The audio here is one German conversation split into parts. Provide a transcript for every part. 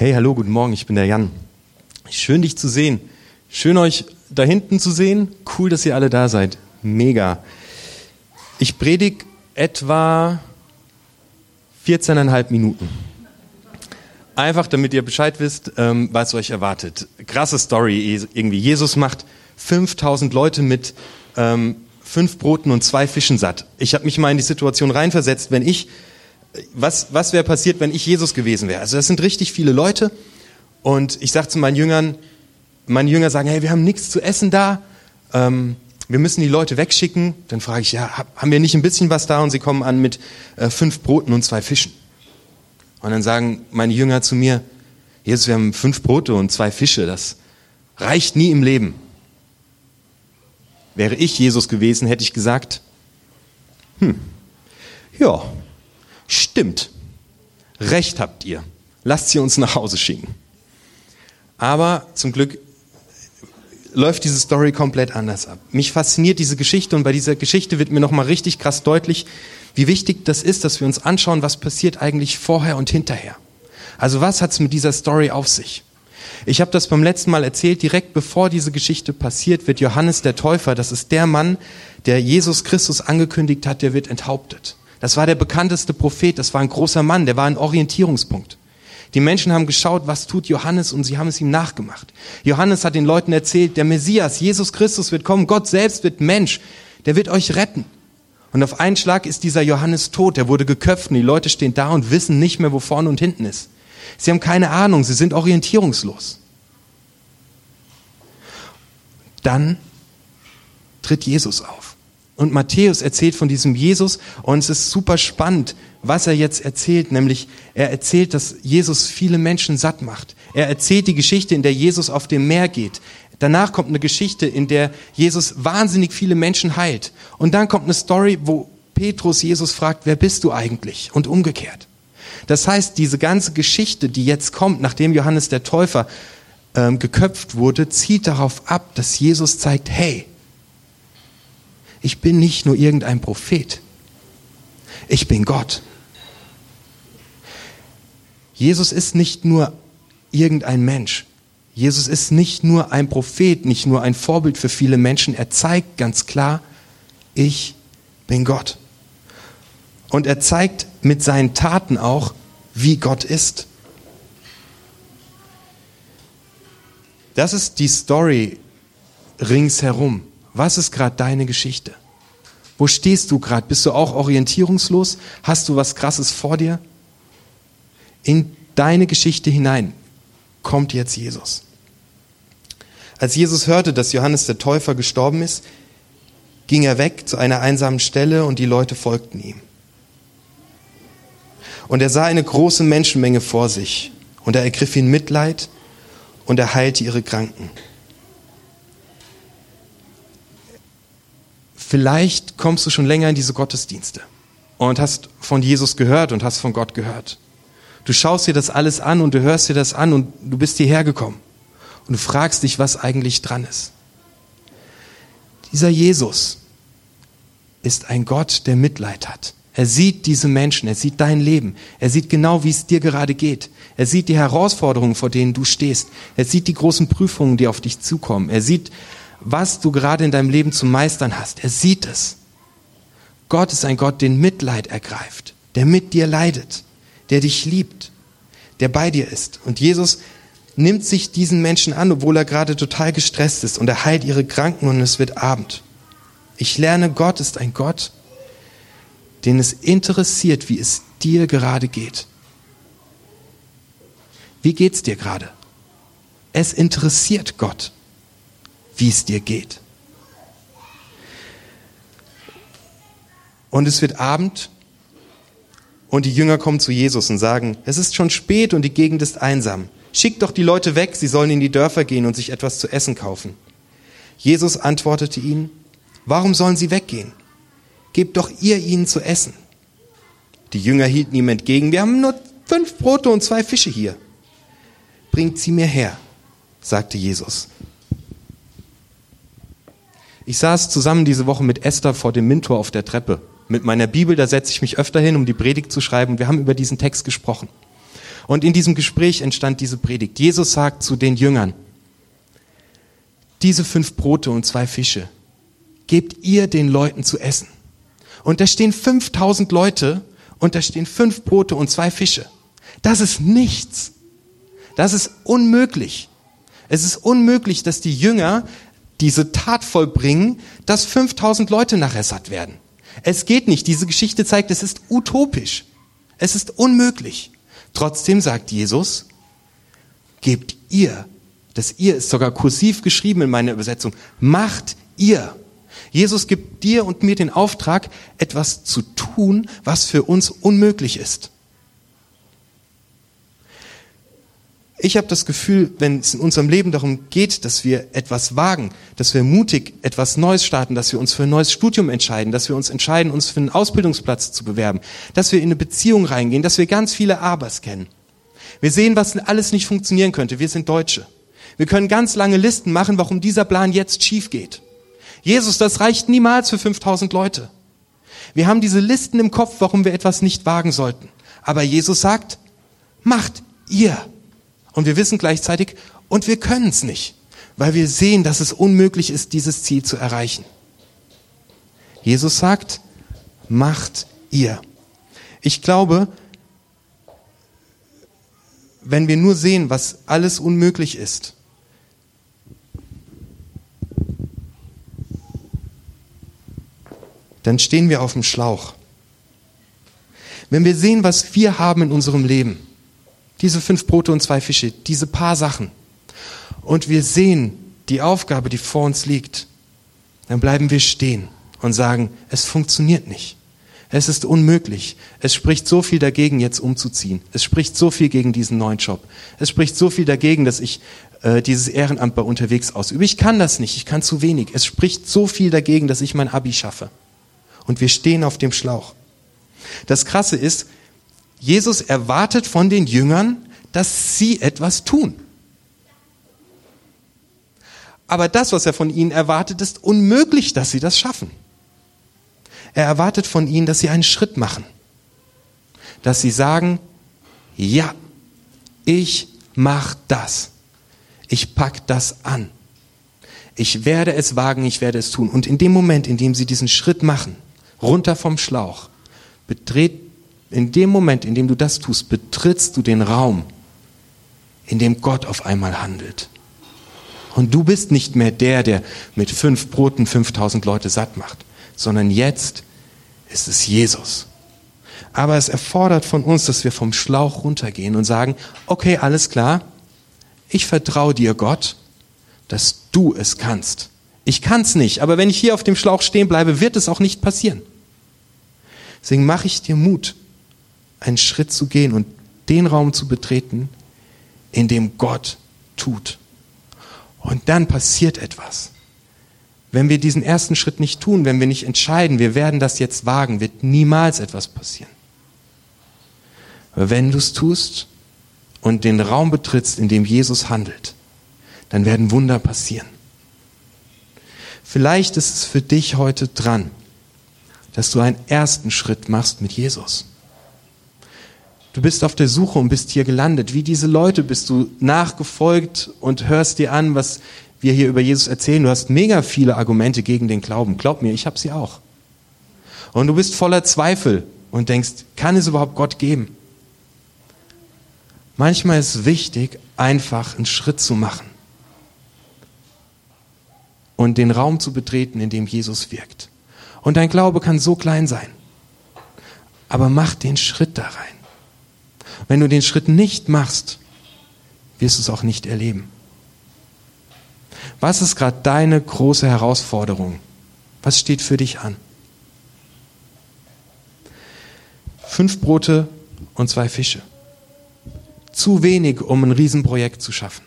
Hey, hallo, guten Morgen, ich bin der Jan. Schön, dich zu sehen. Schön, euch da hinten zu sehen. Cool, dass ihr alle da seid. Mega. Ich predige etwa 14,5 Minuten. Einfach, damit ihr Bescheid wisst, ähm, was euch erwartet. Krasse Story irgendwie. Jesus macht 5000 Leute mit ähm, fünf Broten und zwei Fischen satt. Ich habe mich mal in die Situation reinversetzt, wenn ich was, was wäre passiert, wenn ich Jesus gewesen wäre? Also das sind richtig viele Leute. Und ich sage zu meinen Jüngern, meine Jünger sagen, hey, wir haben nichts zu essen da. Ähm, wir müssen die Leute wegschicken. Dann frage ich, ja, haben wir nicht ein bisschen was da? Und sie kommen an mit äh, fünf Broten und zwei Fischen. Und dann sagen meine Jünger zu mir, Jesus, wir haben fünf Brote und zwei Fische. Das reicht nie im Leben. Wäre ich Jesus gewesen, hätte ich gesagt, hm, ja, Stimmt. Recht habt ihr. Lasst sie uns nach Hause schicken. Aber zum Glück läuft diese Story komplett anders ab. Mich fasziniert diese Geschichte und bei dieser Geschichte wird mir nochmal richtig krass deutlich, wie wichtig das ist, dass wir uns anschauen, was passiert eigentlich vorher und hinterher. Also was hat es mit dieser Story auf sich? Ich habe das beim letzten Mal erzählt, direkt bevor diese Geschichte passiert, wird Johannes der Täufer, das ist der Mann, der Jesus Christus angekündigt hat, der wird enthauptet. Das war der bekannteste Prophet, das war ein großer Mann, der war ein Orientierungspunkt. Die Menschen haben geschaut, was tut Johannes und sie haben es ihm nachgemacht. Johannes hat den Leuten erzählt, der Messias, Jesus Christus wird kommen, Gott selbst wird Mensch, der wird euch retten. Und auf einen Schlag ist dieser Johannes tot, der wurde geköpft und die Leute stehen da und wissen nicht mehr, wo vorne und hinten ist. Sie haben keine Ahnung, sie sind orientierungslos. Dann tritt Jesus auf. Und Matthäus erzählt von diesem Jesus und es ist super spannend, was er jetzt erzählt, nämlich er erzählt, dass Jesus viele Menschen satt macht. Er erzählt die Geschichte, in der Jesus auf dem Meer geht. Danach kommt eine Geschichte, in der Jesus wahnsinnig viele Menschen heilt. Und dann kommt eine Story, wo Petrus Jesus fragt, wer bist du eigentlich? Und umgekehrt. Das heißt, diese ganze Geschichte, die jetzt kommt, nachdem Johannes der Täufer ähm, geköpft wurde, zielt darauf ab, dass Jesus zeigt, hey, ich bin nicht nur irgendein Prophet. Ich bin Gott. Jesus ist nicht nur irgendein Mensch. Jesus ist nicht nur ein Prophet, nicht nur ein Vorbild für viele Menschen. Er zeigt ganz klar, ich bin Gott. Und er zeigt mit seinen Taten auch, wie Gott ist. Das ist die Story ringsherum. Was ist gerade deine Geschichte? Wo stehst du gerade? Bist du auch orientierungslos? Hast du was Krasses vor dir? In deine Geschichte hinein kommt jetzt Jesus. Als Jesus hörte, dass Johannes der Täufer gestorben ist, ging er weg zu einer einsamen Stelle und die Leute folgten ihm. Und er sah eine große Menschenmenge vor sich und er ergriff ihn Mitleid und er heilte ihre Kranken. Vielleicht kommst du schon länger in diese Gottesdienste und hast von Jesus gehört und hast von Gott gehört. Du schaust dir das alles an und du hörst dir das an und du bist hierher gekommen und du fragst dich, was eigentlich dran ist. Dieser Jesus ist ein Gott, der Mitleid hat. Er sieht diese Menschen, er sieht dein Leben, er sieht genau, wie es dir gerade geht. Er sieht die Herausforderungen, vor denen du stehst. Er sieht die großen Prüfungen, die auf dich zukommen. Er sieht was du gerade in deinem Leben zu meistern hast. Er sieht es. Gott ist ein Gott, den Mitleid ergreift, der mit dir leidet, der dich liebt, der bei dir ist. Und Jesus nimmt sich diesen Menschen an, obwohl er gerade total gestresst ist und er heilt ihre Kranken und es wird Abend. Ich lerne, Gott ist ein Gott, den es interessiert, wie es dir gerade geht. Wie geht's dir gerade? Es interessiert Gott wie es dir geht. Und es wird Abend und die Jünger kommen zu Jesus und sagen, es ist schon spät und die Gegend ist einsam. Schickt doch die Leute weg, sie sollen in die Dörfer gehen und sich etwas zu essen kaufen. Jesus antwortete ihnen, warum sollen sie weggehen? Gebt doch ihr ihnen zu essen. Die Jünger hielten ihm entgegen, wir haben nur fünf Brote und zwei Fische hier. Bringt sie mir her, sagte Jesus. Ich saß zusammen diese Woche mit Esther vor dem Mintor auf der Treppe. Mit meiner Bibel, da setze ich mich öfter hin, um die Predigt zu schreiben. Wir haben über diesen Text gesprochen. Und in diesem Gespräch entstand diese Predigt. Jesus sagt zu den Jüngern, diese fünf Brote und zwei Fische, gebt ihr den Leuten zu essen. Und da stehen 5000 Leute und da stehen fünf Brote und zwei Fische. Das ist nichts. Das ist unmöglich. Es ist unmöglich, dass die Jünger diese Tat vollbringen, dass 5000 Leute nachher satt werden. Es geht nicht. Diese Geschichte zeigt, es ist utopisch. Es ist unmöglich. Trotzdem sagt Jesus, gebt ihr, das ihr ist sogar kursiv geschrieben in meiner Übersetzung, macht ihr. Jesus gibt dir und mir den Auftrag, etwas zu tun, was für uns unmöglich ist. Ich habe das Gefühl, wenn es in unserem Leben darum geht, dass wir etwas wagen, dass wir mutig etwas Neues starten, dass wir uns für ein neues Studium entscheiden, dass wir uns entscheiden, uns für einen Ausbildungsplatz zu bewerben, dass wir in eine Beziehung reingehen, dass wir ganz viele Abers kennen. Wir sehen, was alles nicht funktionieren könnte. Wir sind Deutsche. Wir können ganz lange Listen machen, warum dieser Plan jetzt schief geht. Jesus, das reicht niemals für 5000 Leute. Wir haben diese Listen im Kopf, warum wir etwas nicht wagen sollten. Aber Jesus sagt, macht ihr. Und wir wissen gleichzeitig, und wir können es nicht, weil wir sehen, dass es unmöglich ist, dieses Ziel zu erreichen. Jesus sagt, macht ihr. Ich glaube, wenn wir nur sehen, was alles unmöglich ist, dann stehen wir auf dem Schlauch. Wenn wir sehen, was wir haben in unserem Leben, diese fünf Brote und zwei Fische, diese paar Sachen. Und wir sehen die Aufgabe, die vor uns liegt. Dann bleiben wir stehen und sagen, es funktioniert nicht. Es ist unmöglich. Es spricht so viel dagegen, jetzt umzuziehen. Es spricht so viel gegen diesen neuen Job. Es spricht so viel dagegen, dass ich äh, dieses Ehrenamt bei unterwegs ausübe. Ich kann das nicht. Ich kann zu wenig. Es spricht so viel dagegen, dass ich mein Abi schaffe. Und wir stehen auf dem Schlauch. Das Krasse ist, Jesus erwartet von den Jüngern, dass sie etwas tun. Aber das, was er von ihnen erwartet, ist unmöglich, dass sie das schaffen. Er erwartet von ihnen, dass sie einen Schritt machen. Dass sie sagen, ja, ich mach das. Ich pack das an. Ich werde es wagen, ich werde es tun. Und in dem Moment, in dem sie diesen Schritt machen, runter vom Schlauch, betreten in dem Moment, in dem du das tust, betrittst du den Raum, in dem Gott auf einmal handelt. Und du bist nicht mehr der, der mit fünf Broten 5000 Leute satt macht, sondern jetzt ist es Jesus. Aber es erfordert von uns, dass wir vom Schlauch runtergehen und sagen, okay, alles klar, ich vertraue dir, Gott, dass du es kannst. Ich kann es nicht, aber wenn ich hier auf dem Schlauch stehen bleibe, wird es auch nicht passieren. Deswegen mache ich dir Mut einen Schritt zu gehen und den Raum zu betreten, in dem Gott tut. Und dann passiert etwas. Wenn wir diesen ersten Schritt nicht tun, wenn wir nicht entscheiden, wir werden das jetzt wagen, wird niemals etwas passieren. Aber wenn du es tust und den Raum betrittst, in dem Jesus handelt, dann werden Wunder passieren. Vielleicht ist es für dich heute dran, dass du einen ersten Schritt machst mit Jesus. Du bist auf der Suche und bist hier gelandet. Wie diese Leute bist du nachgefolgt und hörst dir an, was wir hier über Jesus erzählen. Du hast mega viele Argumente gegen den Glauben. Glaub mir, ich habe sie auch. Und du bist voller Zweifel und denkst, kann es überhaupt Gott geben? Manchmal ist wichtig, einfach einen Schritt zu machen und den Raum zu betreten, in dem Jesus wirkt. Und dein Glaube kann so klein sein, aber mach den Schritt da rein. Wenn du den Schritt nicht machst, wirst du es auch nicht erleben. Was ist gerade deine große Herausforderung? Was steht für dich an? Fünf Brote und zwei Fische. Zu wenig, um ein Riesenprojekt zu schaffen.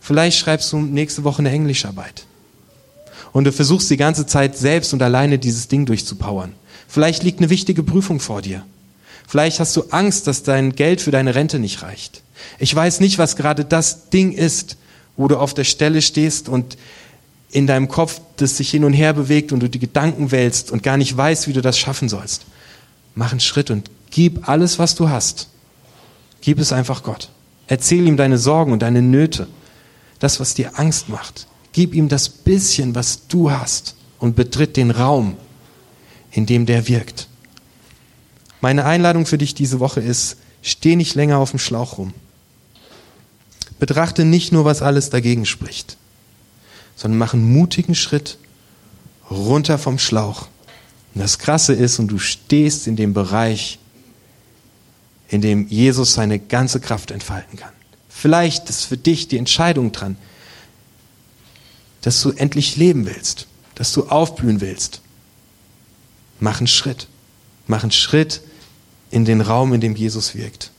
Vielleicht schreibst du nächste Woche eine Englischarbeit. Und du versuchst die ganze Zeit selbst und alleine dieses Ding durchzupowern. Vielleicht liegt eine wichtige Prüfung vor dir. Vielleicht hast du Angst, dass dein Geld für deine Rente nicht reicht. Ich weiß nicht, was gerade das Ding ist, wo du auf der Stelle stehst und in deinem Kopf das sich hin und her bewegt und du die Gedanken wälzt und gar nicht weißt, wie du das schaffen sollst. Mach einen Schritt und gib alles, was du hast. Gib es einfach Gott. Erzähl ihm deine Sorgen und deine Nöte, das, was dir Angst macht. Gib ihm das bisschen, was du hast und betritt den Raum, in dem der wirkt. Meine Einladung für dich diese Woche ist, steh nicht länger auf dem Schlauch rum. Betrachte nicht nur, was alles dagegen spricht, sondern mach einen mutigen Schritt runter vom Schlauch. Und das Krasse ist, und du stehst in dem Bereich, in dem Jesus seine ganze Kraft entfalten kann. Vielleicht ist für dich die Entscheidung dran, dass du endlich leben willst, dass du aufblühen willst. Mach einen Schritt. Mach einen Schritt in den Raum, in dem Jesus wirkt.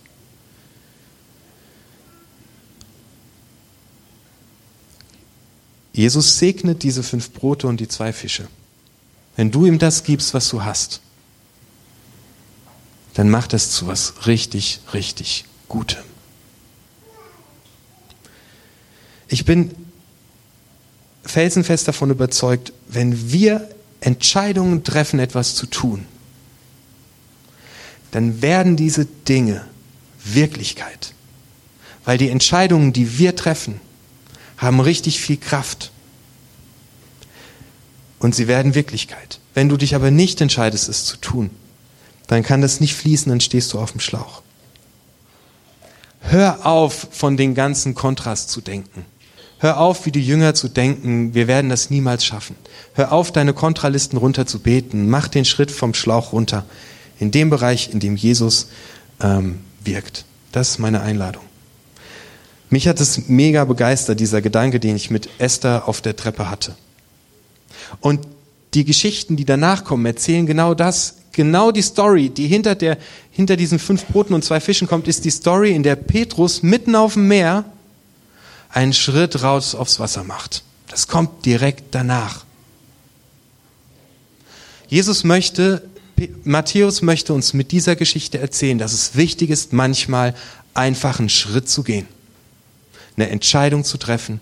Jesus segnet diese fünf Brote und die zwei Fische. Wenn du ihm das gibst, was du hast, dann macht es zu was richtig, richtig Gutem. Ich bin felsenfest davon überzeugt, wenn wir Entscheidungen treffen, etwas zu tun, dann werden diese Dinge Wirklichkeit. Weil die Entscheidungen, die wir treffen, haben richtig viel Kraft. Und sie werden Wirklichkeit. Wenn du dich aber nicht entscheidest, es zu tun, dann kann das nicht fließen, dann stehst du auf dem Schlauch. Hör auf, von den ganzen Kontrast zu denken. Hör auf, wie die Jünger zu denken, wir werden das niemals schaffen. Hör auf, deine Kontralisten runter zu beten. Mach den Schritt vom Schlauch runter. In dem Bereich, in dem Jesus ähm, wirkt. Das ist meine Einladung. Mich hat es mega begeistert, dieser Gedanke, den ich mit Esther auf der Treppe hatte. Und die Geschichten, die danach kommen, erzählen genau das. Genau die Story, die hinter, der, hinter diesen fünf Broten und zwei Fischen kommt, ist die Story, in der Petrus mitten auf dem Meer einen Schritt raus aufs Wasser macht. Das kommt direkt danach. Jesus möchte, Matthäus möchte uns mit dieser Geschichte erzählen, dass es wichtig ist, manchmal einfach einen Schritt zu gehen eine Entscheidung zu treffen,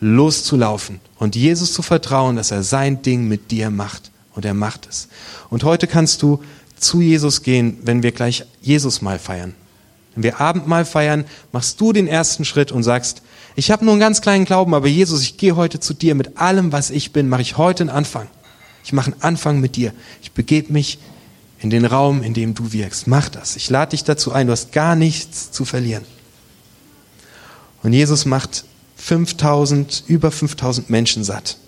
loszulaufen und Jesus zu vertrauen, dass er sein Ding mit dir macht. Und er macht es. Und heute kannst du zu Jesus gehen, wenn wir gleich Jesus mal feiern. Wenn wir Abendmahl feiern, machst du den ersten Schritt und sagst, ich habe nur einen ganz kleinen Glauben, aber Jesus, ich gehe heute zu dir mit allem, was ich bin, mache ich heute einen Anfang. Ich mache einen Anfang mit dir. Ich begebe mich in den Raum, in dem du wirkst. Mach das. Ich lade dich dazu ein. Du hast gar nichts zu verlieren. Und Jesus macht 5000, über 5000 Menschen satt.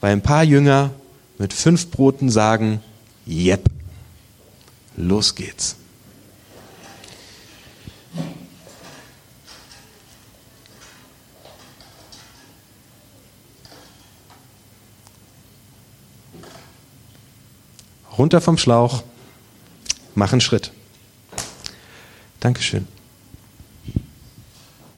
Weil ein paar Jünger mit fünf Broten sagen, Jep, los geht's. Runter vom Schlauch, mach einen Schritt. Dankeschön.